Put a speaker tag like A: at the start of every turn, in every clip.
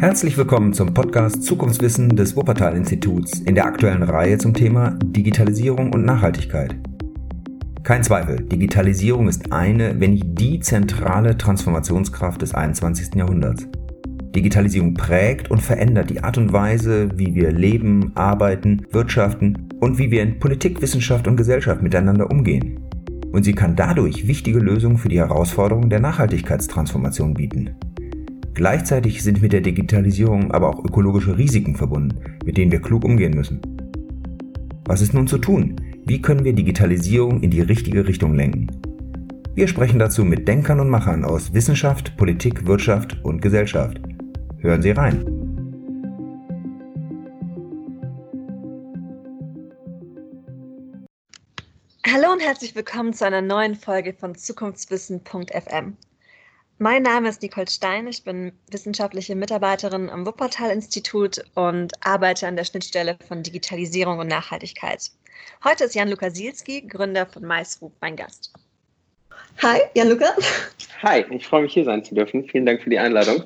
A: Herzlich willkommen zum Podcast Zukunftswissen des Wuppertal-Instituts in der aktuellen Reihe zum Thema Digitalisierung und Nachhaltigkeit. Kein Zweifel, Digitalisierung ist eine, wenn nicht die zentrale Transformationskraft des 21. Jahrhunderts. Digitalisierung prägt und verändert die Art und Weise, wie wir leben, arbeiten, wirtschaften und wie wir in Politik, Wissenschaft und Gesellschaft miteinander umgehen. Und sie kann dadurch wichtige Lösungen für die Herausforderungen der Nachhaltigkeitstransformation bieten. Gleichzeitig sind mit der Digitalisierung aber auch ökologische Risiken verbunden, mit denen wir klug umgehen müssen. Was ist nun zu tun? Wie können wir Digitalisierung in die richtige Richtung lenken? Wir sprechen dazu mit Denkern und Machern aus Wissenschaft, Politik, Wirtschaft und Gesellschaft. Hören Sie rein.
B: Hallo und herzlich willkommen zu einer neuen Folge von Zukunftswissen.fm. Mein Name ist Nicole Stein. Ich bin wissenschaftliche Mitarbeiterin am Wuppertal-Institut und arbeite an der Schnittstelle von Digitalisierung und Nachhaltigkeit. Heute ist Jan-Luca Sielski, Gründer von MySwoop, mein Gast.
C: Hi, Jan-Luca.
D: Hi, ich freue mich hier sein zu dürfen. Vielen Dank für die Einladung.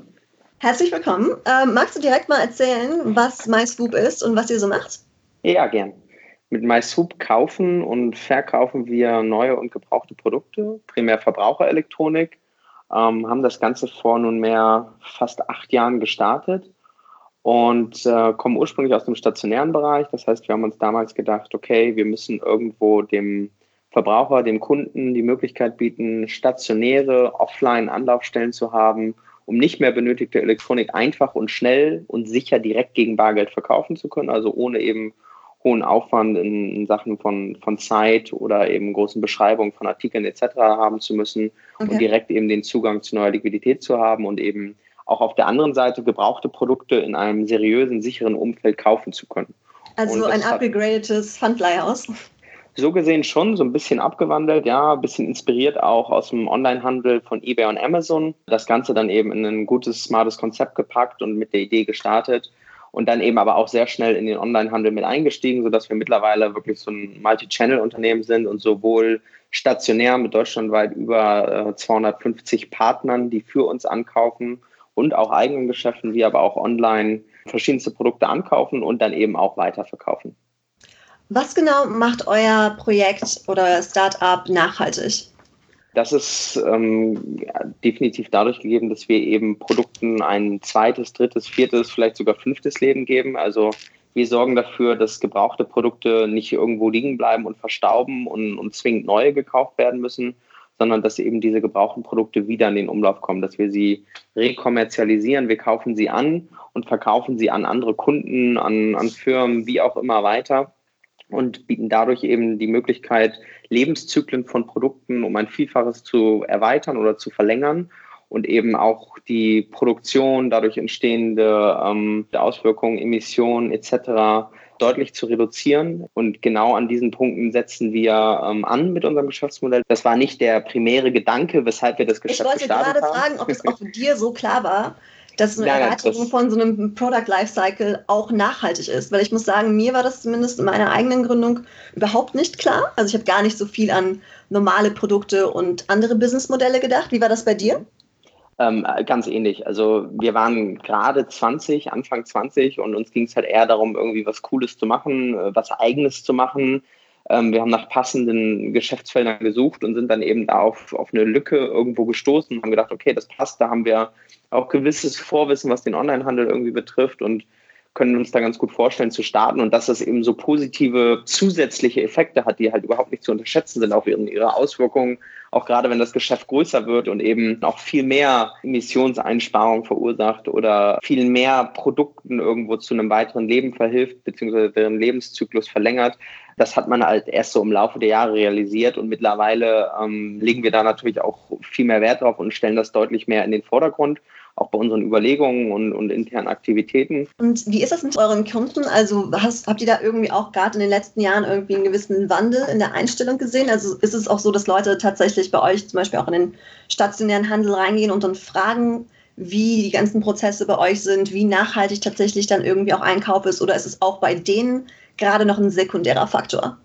C: Herzlich willkommen. Ähm, magst du direkt mal erzählen, was MySwoop ist und was ihr so macht?
D: Ja, gern. Mit MySwoop kaufen und verkaufen wir neue und gebrauchte Produkte, primär Verbraucherelektronik, ähm, haben das Ganze vor nunmehr fast acht Jahren gestartet und äh, kommen ursprünglich aus dem stationären Bereich. Das heißt, wir haben uns damals gedacht, okay, wir müssen irgendwo dem Verbraucher, dem Kunden die Möglichkeit bieten, stationäre Offline-Anlaufstellen zu haben, um nicht mehr benötigte Elektronik einfach und schnell und sicher direkt gegen Bargeld verkaufen zu können, also ohne eben hohen Aufwand in, Sachen von, von Zeit oder eben großen Beschreibungen von Artikeln etc. haben zu müssen okay. und direkt eben den Zugang zu neuer Liquidität zu haben und eben auch auf der anderen Seite gebrauchte Produkte in einem seriösen, sicheren Umfeld kaufen zu können.
C: Also ein upgradetes Pfandleihhaus.
D: So gesehen schon, so ein bisschen abgewandelt, ja, ein bisschen inspiriert auch aus dem Onlinehandel von eBay und Amazon. Das Ganze dann eben in ein gutes, smartes Konzept gepackt und mit der Idee gestartet und dann eben aber auch sehr schnell in den Onlinehandel mit eingestiegen, sodass wir mittlerweile wirklich so ein Multi-Channel-Unternehmen sind und sowohl stationär mit deutschlandweit über äh, 250 Partnern, die für uns ankaufen und auch eigenen Geschäften, wie aber auch online verschiedenste Produkte ankaufen und dann eben auch weiterverkaufen.
C: Was genau macht euer Projekt oder Startup nachhaltig?
D: Das ist ähm, definitiv dadurch gegeben, dass wir eben Produkten ein zweites, drittes, viertes, vielleicht sogar fünftes Leben geben. Also wir sorgen dafür, dass gebrauchte Produkte nicht irgendwo liegen bleiben und verstauben und, und zwingend neue gekauft werden müssen, sondern dass eben diese gebrauchten Produkte wieder in den Umlauf kommen, dass wir sie rekommerzialisieren. Wir kaufen sie an und verkaufen sie an andere Kunden, an, an Firmen, wie auch immer weiter und bieten dadurch eben die Möglichkeit, Lebenszyklen von Produkten um ein Vielfaches zu erweitern oder zu verlängern und eben auch die Produktion, dadurch entstehende ähm, Auswirkungen, Emissionen etc. deutlich zu reduzieren. Und genau an diesen Punkten setzen wir ähm, an mit unserem Geschäftsmodell. Das war nicht der primäre Gedanke, weshalb wir das Geschäft gestartet haben.
C: Ich wollte gerade fragen, ob es auch dir so klar war, dass eine Erweiterung von so einem Product Lifecycle auch nachhaltig ist. Weil ich muss sagen, mir war das zumindest in meiner eigenen Gründung überhaupt nicht klar. Also ich habe gar nicht so viel an normale Produkte und andere Businessmodelle gedacht. Wie war das bei dir?
D: Ähm, ganz ähnlich. Also wir waren gerade 20, Anfang 20 und uns ging es halt eher darum, irgendwie was Cooles zu machen, äh, was Eigenes zu machen. Ähm, wir haben nach passenden Geschäftsfeldern gesucht und sind dann eben da auf, auf eine Lücke irgendwo gestoßen und haben gedacht, okay, das passt, da haben wir auch gewisses Vorwissen, was den Onlinehandel irgendwie betrifft und können uns da ganz gut vorstellen zu starten und dass das eben so positive zusätzliche Effekte hat, die halt überhaupt nicht zu unterschätzen sind, auch in ihrer Auswirkungen, auch gerade wenn das Geschäft größer wird und eben auch viel mehr Emissionseinsparungen verursacht oder viel mehr Produkten irgendwo zu einem weiteren Leben verhilft, beziehungsweise deren Lebenszyklus verlängert. Das hat man halt erst so im Laufe der Jahre realisiert und mittlerweile ähm, legen wir da natürlich auch viel mehr Wert drauf und stellen das deutlich mehr in den Vordergrund auch bei unseren Überlegungen und, und internen Aktivitäten.
C: Und wie ist das mit euren Kunden? Also hast, habt ihr da irgendwie auch gerade in den letzten Jahren irgendwie einen gewissen Wandel in der Einstellung gesehen? Also ist es auch so, dass Leute tatsächlich bei euch zum Beispiel auch in den stationären Handel reingehen und dann fragen, wie die ganzen Prozesse bei euch sind, wie nachhaltig tatsächlich dann irgendwie auch Einkauf ist oder ist es auch bei denen gerade noch ein sekundärer Faktor?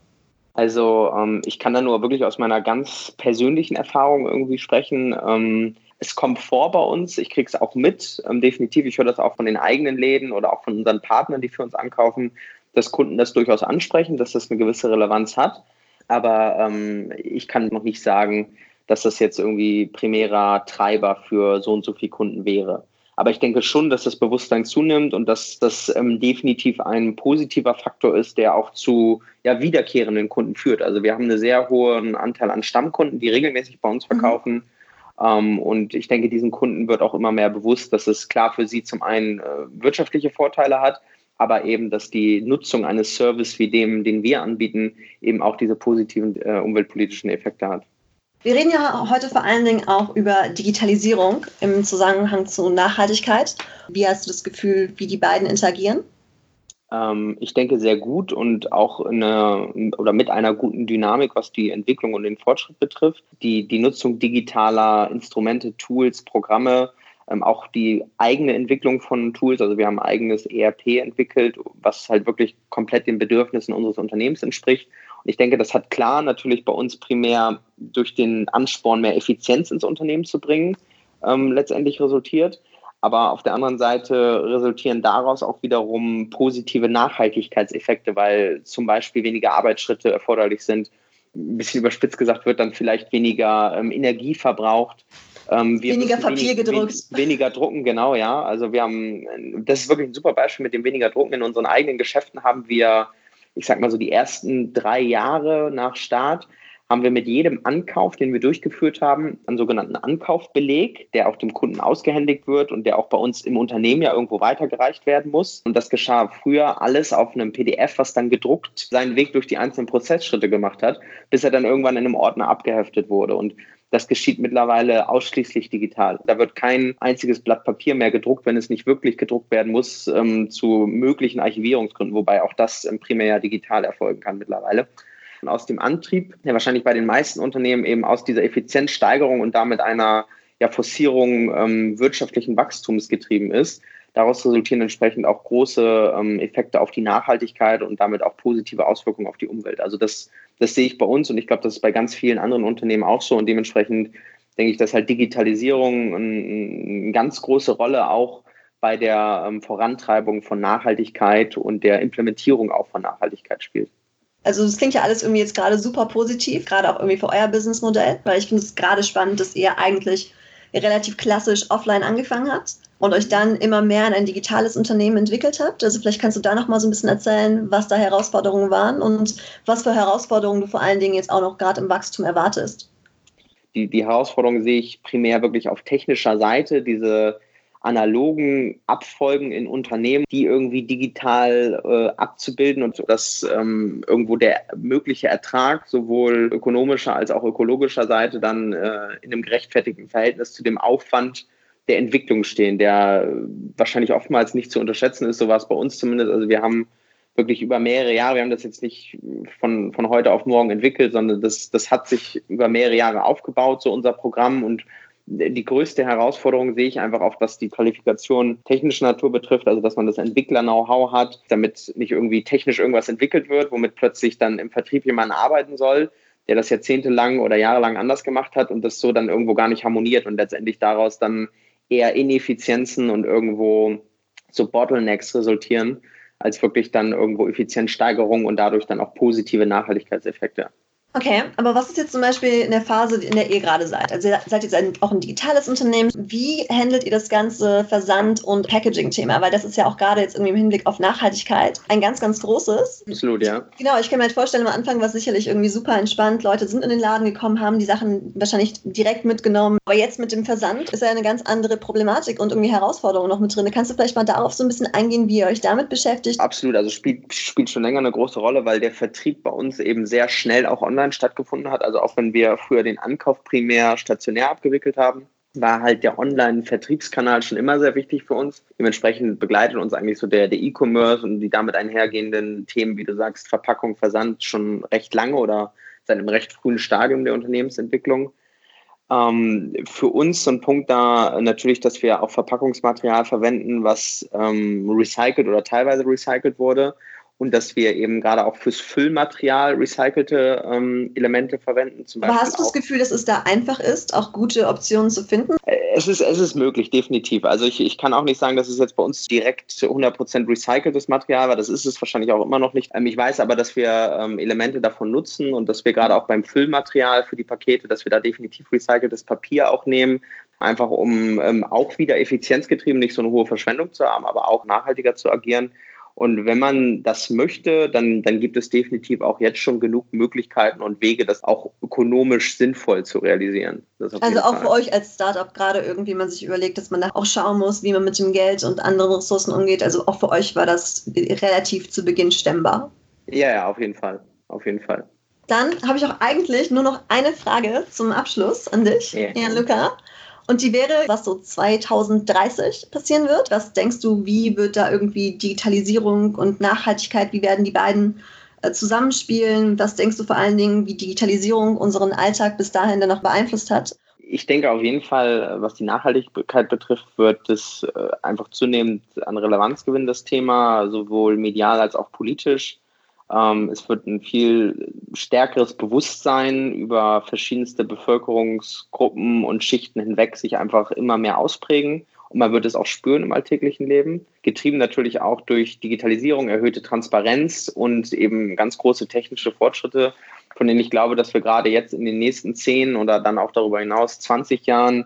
D: Also ähm, ich kann da nur wirklich aus meiner ganz persönlichen Erfahrung irgendwie sprechen. Ähm, Es kommt vor bei uns, ich kriege es auch mit, ähm, definitiv. Ich höre das auch von den eigenen Läden oder auch von unseren Partnern, die für uns ankaufen, dass Kunden das durchaus ansprechen, dass das eine gewisse Relevanz hat. Aber ähm, ich kann noch nicht sagen, dass das jetzt irgendwie primärer Treiber für so und so viele Kunden wäre. Aber ich denke schon, dass das Bewusstsein zunimmt und dass das ähm, definitiv ein positiver Faktor ist, der auch zu ja, wiederkehrenden Kunden führt. Also wir haben einen sehr hohen Anteil an Stammkunden, die regelmäßig bei uns mhm. verkaufen. Mhm. Ähm, und ich denke, diesen Kunden wird auch immer mehr bewusst, dass es klar für sie zum einen äh, wirtschaftliche Vorteile hat, aber eben, dass die Nutzung eines Service wie dem, den wir anbieten, eben auch diese positiven äh, umweltpolitischen Effekte hat.
C: Wir reden ja heute vor allen Dingen auch über Digitalisierung im Zusammenhang zu Nachhaltigkeit. Wie hast du das Gefühl, wie die beiden interagieren?
D: Ähm, ich denke sehr gut und auch eine, oder mit einer guten Dynamik, was die Entwicklung und den Fortschritt betrifft. Die, die Nutzung digitaler Instrumente, Tools, Programme, ähm, auch die eigene Entwicklung von Tools. Also wir haben ein eigenes ERP entwickelt, was halt wirklich komplett den Bedürfnissen unseres Unternehmens entspricht ich denke, das hat klar natürlich bei uns primär durch den Ansporn, mehr Effizienz ins Unternehmen zu bringen, ähm, letztendlich resultiert. Aber auf der anderen Seite resultieren daraus auch wiederum positive Nachhaltigkeitseffekte, weil zum Beispiel weniger Arbeitsschritte erforderlich sind. Ein bisschen überspitzt gesagt wird dann vielleicht weniger ähm, Energie verbraucht.
C: Ähm, weniger Papier wenig, gedruckt.
D: weniger drucken, genau, ja. Also wir haben, das ist wirklich ein super Beispiel mit dem weniger drucken. In unseren eigenen Geschäften haben wir ich sag mal so die ersten drei Jahre nach Start, haben wir mit jedem Ankauf, den wir durchgeführt haben, einen sogenannten Ankaufbeleg, der auch dem Kunden ausgehändigt wird und der auch bei uns im Unternehmen ja irgendwo weitergereicht werden muss. Und das geschah früher alles auf einem PDF, was dann gedruckt seinen Weg durch die einzelnen Prozessschritte gemacht hat, bis er dann irgendwann in einem Ordner abgeheftet wurde. Und das geschieht mittlerweile ausschließlich digital. Da wird kein einziges Blatt Papier mehr gedruckt, wenn es nicht wirklich gedruckt werden muss, ähm, zu möglichen Archivierungsgründen, wobei auch das primär ja digital erfolgen kann mittlerweile. Aus dem Antrieb, der wahrscheinlich bei den meisten Unternehmen eben aus dieser Effizienzsteigerung und damit einer ja, Forcierung ähm, wirtschaftlichen Wachstums getrieben ist, Daraus resultieren entsprechend auch große ähm, Effekte auf die Nachhaltigkeit und damit auch positive Auswirkungen auf die Umwelt. Also das, das sehe ich bei uns und ich glaube, das ist bei ganz vielen anderen Unternehmen auch so und dementsprechend denke ich, dass halt Digitalisierung eine ganz große Rolle auch bei der ähm, Vorantreibung von Nachhaltigkeit und der Implementierung auch von Nachhaltigkeit spielt.
C: Also das klingt ja alles irgendwie jetzt gerade super positiv, gerade auch irgendwie für euer Businessmodell, weil ich finde es gerade spannend, dass ihr eigentlich relativ klassisch offline angefangen habt und euch dann immer mehr in ein digitales Unternehmen entwickelt habt. Also vielleicht kannst du da noch mal so ein bisschen erzählen, was da Herausforderungen waren und was für Herausforderungen du vor allen Dingen jetzt auch noch gerade im Wachstum erwartest.
D: Die, die Herausforderung sehe ich primär wirklich auf technischer Seite, diese analogen Abfolgen in Unternehmen, die irgendwie digital äh, abzubilden und dass ähm, irgendwo der mögliche Ertrag sowohl ökonomischer als auch ökologischer Seite dann äh, in einem gerechtfertigten Verhältnis zu dem Aufwand der Entwicklung stehen, der wahrscheinlich oftmals nicht zu unterschätzen ist. So war es bei uns zumindest. Also wir haben wirklich über mehrere Jahre, wir haben das jetzt nicht von, von heute auf morgen entwickelt, sondern das, das hat sich über mehrere Jahre aufgebaut, so unser Programm. Und die größte Herausforderung sehe ich einfach auch, was die Qualifikation technischer Natur betrifft, also dass man das Entwickler-Know-how hat, damit nicht irgendwie technisch irgendwas entwickelt wird, womit plötzlich dann im Vertrieb jemand arbeiten soll, der das jahrzehntelang oder jahrelang anders gemacht hat und das so dann irgendwo gar nicht harmoniert und letztendlich daraus dann eher Ineffizienzen und irgendwo so Bottlenecks resultieren, als wirklich dann irgendwo Effizienzsteigerung und dadurch dann auch positive Nachhaltigkeitseffekte.
C: Okay, aber was ist jetzt zum Beispiel in der Phase, in der ihr gerade seid? Also ihr seid jetzt ein, auch ein digitales Unternehmen. Wie handelt ihr das ganze Versand- und Packaging-Thema? Weil das ist ja auch gerade jetzt irgendwie im Hinblick auf Nachhaltigkeit ein ganz, ganz großes.
D: Absolut, ja.
C: Genau, ich kann mir halt vorstellen, am Anfang war es sicherlich irgendwie super entspannt. Leute sind in den Laden gekommen, haben die Sachen wahrscheinlich direkt mitgenommen. Aber jetzt mit dem Versand ist ja eine ganz andere Problematik und irgendwie Herausforderung noch mit drin. Kannst du vielleicht mal darauf so ein bisschen eingehen, wie ihr euch damit beschäftigt?
D: Absolut, also spielt, spielt schon länger eine große Rolle, weil der Vertrieb bei uns eben sehr schnell auch online online stattgefunden hat. Also auch wenn wir früher den Ankauf primär stationär abgewickelt haben, war halt der Online-Vertriebskanal schon immer sehr wichtig für uns. Dementsprechend begleitet uns eigentlich so der, E-Commerce und die damit einhergehenden Themen, wie du sagst, Verpackung, Versand schon recht lange oder seit einem recht frühen Stadium der Unternehmensentwicklung. Ähm, für uns so ein Punkt da natürlich, dass wir auch Verpackungsmaterial verwenden, was ähm, recycelt oder teilweise recycelt wurde und dass wir eben gerade auch fürs Füllmaterial recycelte ähm, Elemente verwenden.
C: Zum Aber hast du das Gefühl, dass es da einfach ist, auch gute Optionen zu finden?
D: Äh, es ist, es ist möglich, definitiv. Also ich, ich kann auch nicht sagen, dass es jetzt bei uns direkt 100% recyceltes Material war. Das ist es wahrscheinlich auch immer noch nicht. Ähm, ich weiß aber, dass wir ähm, Elemente davon nutzen und dass wir gerade auch beim Füllmaterial für die Pakete, dass wir da definitiv recyceltes Papier auch nehmen einfach um ähm, auch wieder effizienzgetrieben nicht so eine hohe Verschwendung zu haben, aber auch nachhaltiger zu agieren. Und wenn man das möchte, dann, dann gibt es definitiv auch jetzt schon genug Möglichkeiten und Wege, das auch ökonomisch sinnvoll zu realisieren.
C: Also auch Fall. für euch als Startup gerade irgendwie man sich überlegt, dass man da auch schauen muss, wie man mit dem Geld und anderen Ressourcen umgeht. Also auch für euch war das relativ zu Beginn stemmbar.
D: Ja, ja, auf jeden Fall. Auf jeden Fall.
C: Dann habe ich auch eigentlich nur noch eine Frage zum Abschluss an dich, ja. Herr Luca. Und die wäre, was so 2030 passieren wird. Was denkst du, wie wird da irgendwie Digitalisierung und Nachhaltigkeit, wie werden die beiden äh, zusammenspielen? Was denkst du vor allen Dingen, wie Digitalisierung unseren Alltag bis dahin dann noch beeinflusst hat?
D: Ich denke auf jeden Fall, was die Nachhaltigkeit betrifft, wird es äh, einfach zunehmend an Relevanz gewinnen, das Thema, sowohl medial als auch politisch. Ähm, es wird ein viel stärkeres Bewusstsein über verschiedenste Bevölkerungsgruppen und Schichten hinweg sich einfach immer mehr ausprägen. Und man wird es auch spüren im alltäglichen Leben. Getrieben natürlich auch durch Digitalisierung, erhöhte Transparenz und eben ganz große technische Fortschritte, von denen ich glaube, dass wir gerade jetzt in den nächsten zehn oder dann auch darüber hinaus 20 Jahren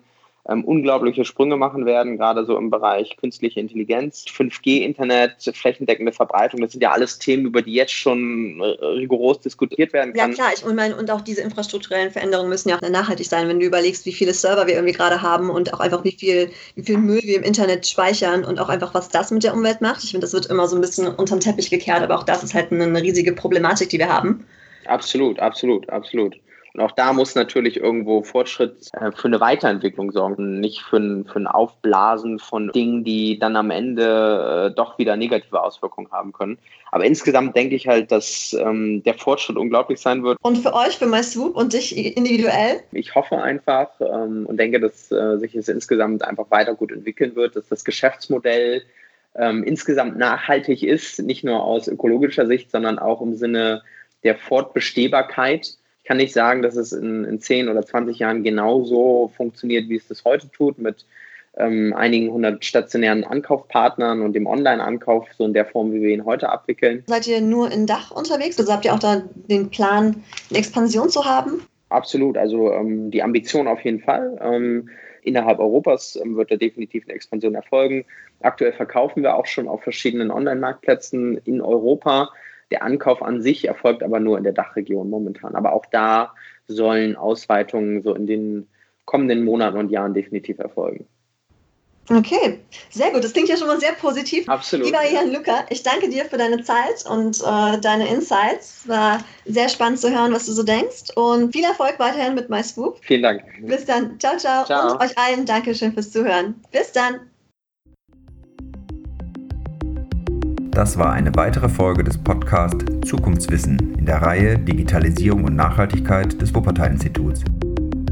D: ähm, unglaubliche Sprünge machen werden, gerade so im Bereich künstliche Intelligenz, 5G-Internet, flächendeckende Verbreitung. Das sind ja alles Themen, über die jetzt schon äh, rigoros diskutiert werden kann.
C: Ja klar, ich meine, und auch diese infrastrukturellen Veränderungen müssen ja auch nachhaltig sein, wenn du überlegst, wie viele Server wir irgendwie gerade haben und auch einfach wie viel, wie viel Müll wir im Internet speichern und auch einfach, was das mit der Umwelt macht. Ich finde, das wird immer so ein bisschen unterm Teppich gekehrt, aber auch das ist halt eine riesige Problematik, die wir haben.
D: Absolut, absolut, absolut. Und auch da muss natürlich irgendwo Fortschritt äh, für eine Weiterentwicklung sorgen, nicht für ein, für ein Aufblasen von Dingen, die dann am Ende äh, doch wieder negative Auswirkungen haben können. Aber insgesamt denke ich halt, dass ähm, der Fortschritt unglaublich sein wird.
C: Und für euch, für MySwoop und dich individuell?
D: Ich hoffe einfach ähm, und denke, dass äh, sich es insgesamt einfach weiter gut entwickeln wird, dass das Geschäftsmodell ähm, insgesamt nachhaltig ist, nicht nur aus ökologischer Sicht, sondern auch im Sinne der Fortbestehbarkeit ich kann nicht sagen, dass es in, in 10 oder 20 Jahren genauso funktioniert, wie es das heute tut, mit ähm, einigen hundert stationären Ankaufpartnern und dem Online-Ankauf, so in der Form, wie wir ihn heute abwickeln.
C: Seid ihr nur in Dach unterwegs? Also habt ihr auch da den Plan, eine Expansion zu haben?
D: Absolut, also ähm, die Ambition auf jeden Fall. Ähm, innerhalb Europas ähm, wird da definitiv eine Expansion erfolgen. Aktuell verkaufen wir auch schon auf verschiedenen Online-Marktplätzen in Europa. Der Ankauf an sich erfolgt aber nur in der Dachregion momentan. Aber auch da sollen Ausweitungen so in den kommenden Monaten und Jahren definitiv erfolgen.
C: Okay, sehr gut. Das klingt ja schon mal sehr positiv.
D: Absolut.
C: Lieber Jan Luca, ich danke dir für deine Zeit und äh, deine Insights. War sehr spannend zu hören, was du so denkst. Und viel Erfolg weiterhin mit MySwoop.
D: Vielen Dank.
C: Bis dann. Ciao, ciao. ciao. Und euch allen Dankeschön fürs Zuhören. Bis dann.
A: Das war eine weitere Folge des Podcasts Zukunftswissen in der Reihe Digitalisierung und Nachhaltigkeit des Wuppertal-Instituts.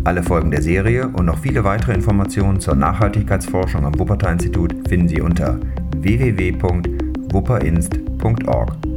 A: Alle Folgen der Serie und noch viele weitere Informationen zur Nachhaltigkeitsforschung am Wuppertal-Institut finden Sie unter www.wupperinst.org.